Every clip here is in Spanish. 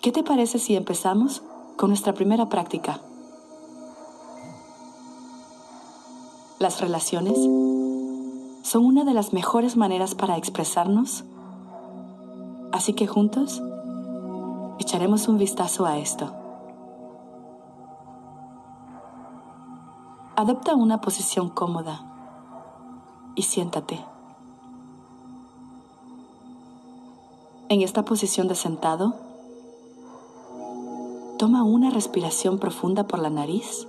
¿Qué te parece si empezamos con nuestra primera práctica? Las relaciones son una de las mejores maneras para expresarnos, así que juntos echaremos un vistazo a esto. Adopta una posición cómoda y siéntate. En esta posición de sentado, Toma una respiración profunda por la nariz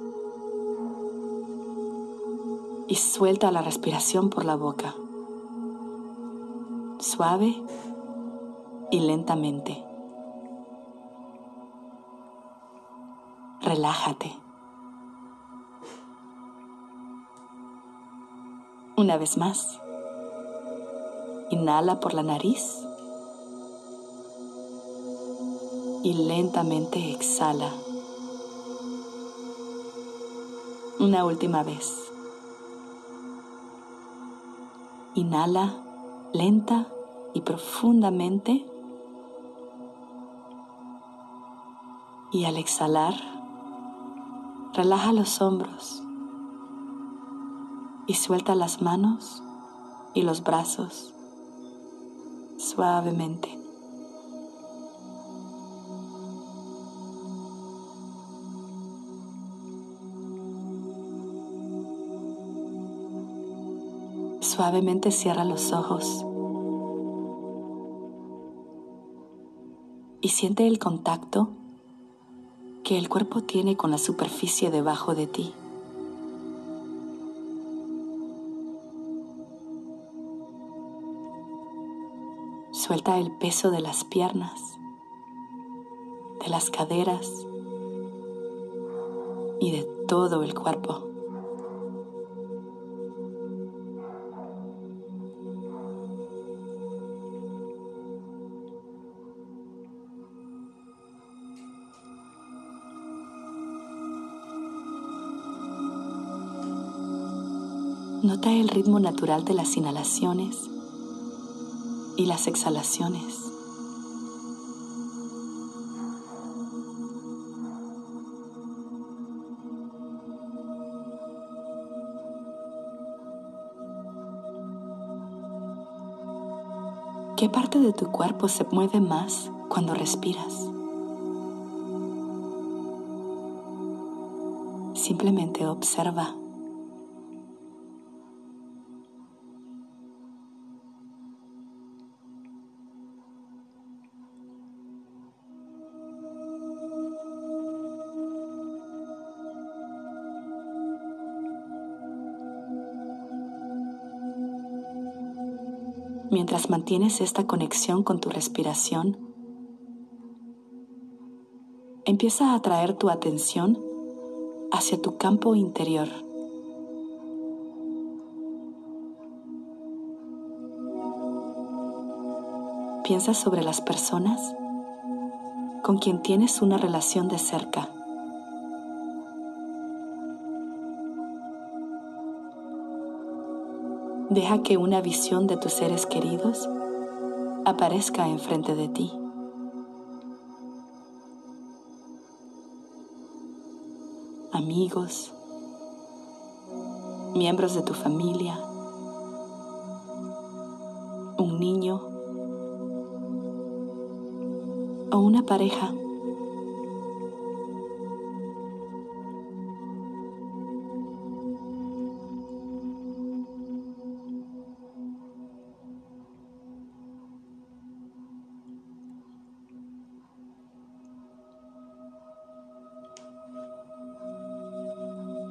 y suelta la respiración por la boca, suave y lentamente. Relájate. Una vez más, inhala por la nariz y lentamente exhala. Una última vez. Inhala lenta y profundamente. Y al exhalar, relaja los hombros y suelta las manos y los brazos suavemente. Suavemente cierra los ojos y siente el contacto que el cuerpo tiene con la superficie debajo de ti. Suelta el peso de las piernas, de las caderas y de todo el cuerpo. Nota el ritmo natural de las inhalaciones y las exhalaciones. ¿Qué parte de tu cuerpo se mueve más cuando respiras? Simplemente observa. Mientras mantienes esta conexión con tu respiración, empieza a atraer tu atención hacia tu campo interior. Piensa sobre las personas con quien tienes una relación de cerca. Deja que una visión de tus seres queridos aparezca enfrente de ti. Amigos, miembros de tu familia, un niño o una pareja.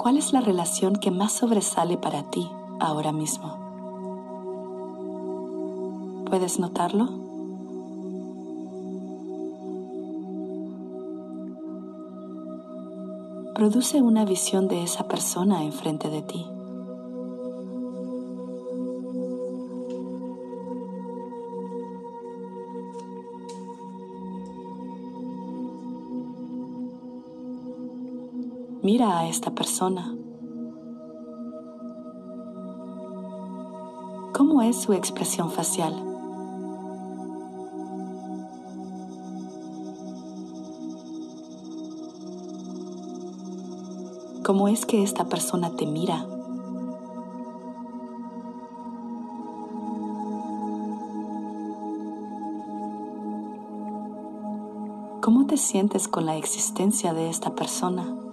¿Cuál es la relación que más sobresale para ti ahora mismo? ¿Puedes notarlo? Produce una visión de esa persona enfrente de ti. Mira a esta persona. ¿Cómo es su expresión facial? ¿Cómo es que esta persona te mira? ¿Cómo te sientes con la existencia de esta persona?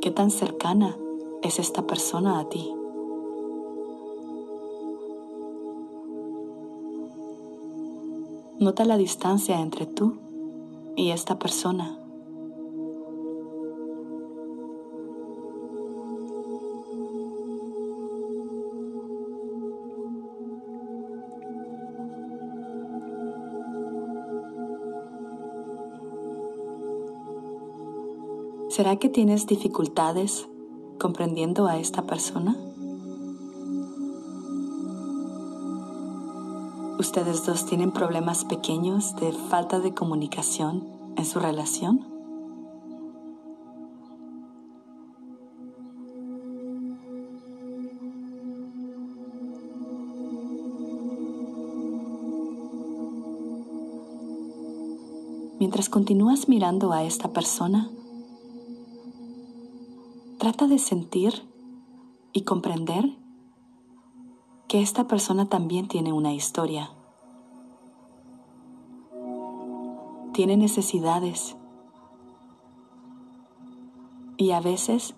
¿Qué tan cercana es esta persona a ti? Nota la distancia entre tú y esta persona. ¿Será que tienes dificultades comprendiendo a esta persona? ¿Ustedes dos tienen problemas pequeños de falta de comunicación en su relación? Mientras continúas mirando a esta persona, Trata de sentir y comprender que esta persona también tiene una historia. Tiene necesidades y a veces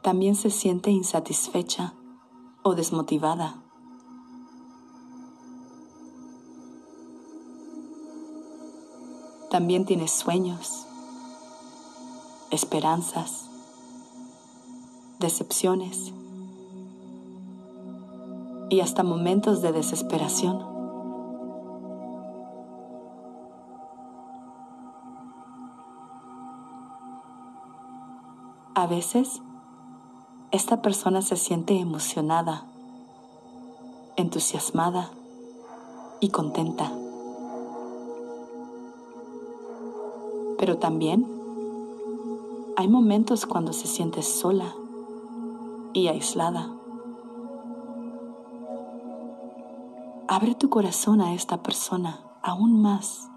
también se siente insatisfecha o desmotivada. También tiene sueños, esperanzas decepciones y hasta momentos de desesperación. A veces, esta persona se siente emocionada, entusiasmada y contenta. Pero también hay momentos cuando se siente sola y aislada. Abre tu corazón a esta persona aún más.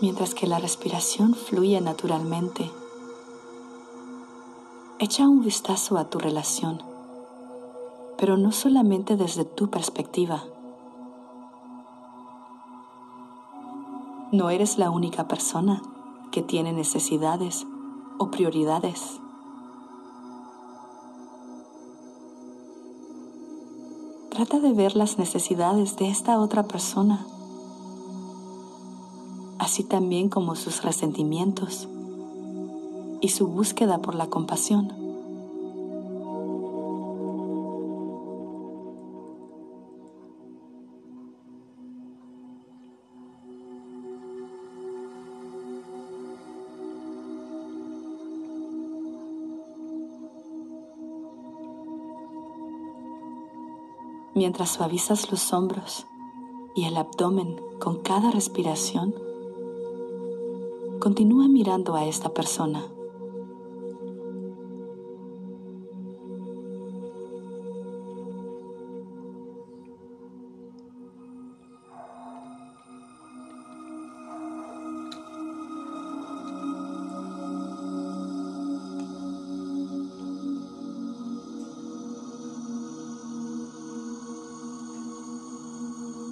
Mientras que la respiración fluye naturalmente, echa un vistazo a tu relación pero no solamente desde tu perspectiva. No eres la única persona que tiene necesidades o prioridades. Trata de ver las necesidades de esta otra persona, así también como sus resentimientos y su búsqueda por la compasión. Mientras suavizas los hombros y el abdomen con cada respiración, continúa mirando a esta persona.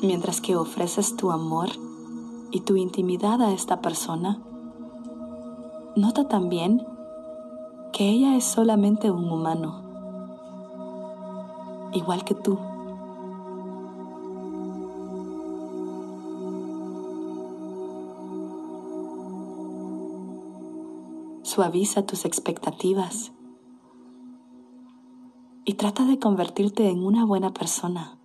Mientras que ofreces tu amor y tu intimidad a esta persona, nota también que ella es solamente un humano, igual que tú. Suaviza tus expectativas y trata de convertirte en una buena persona.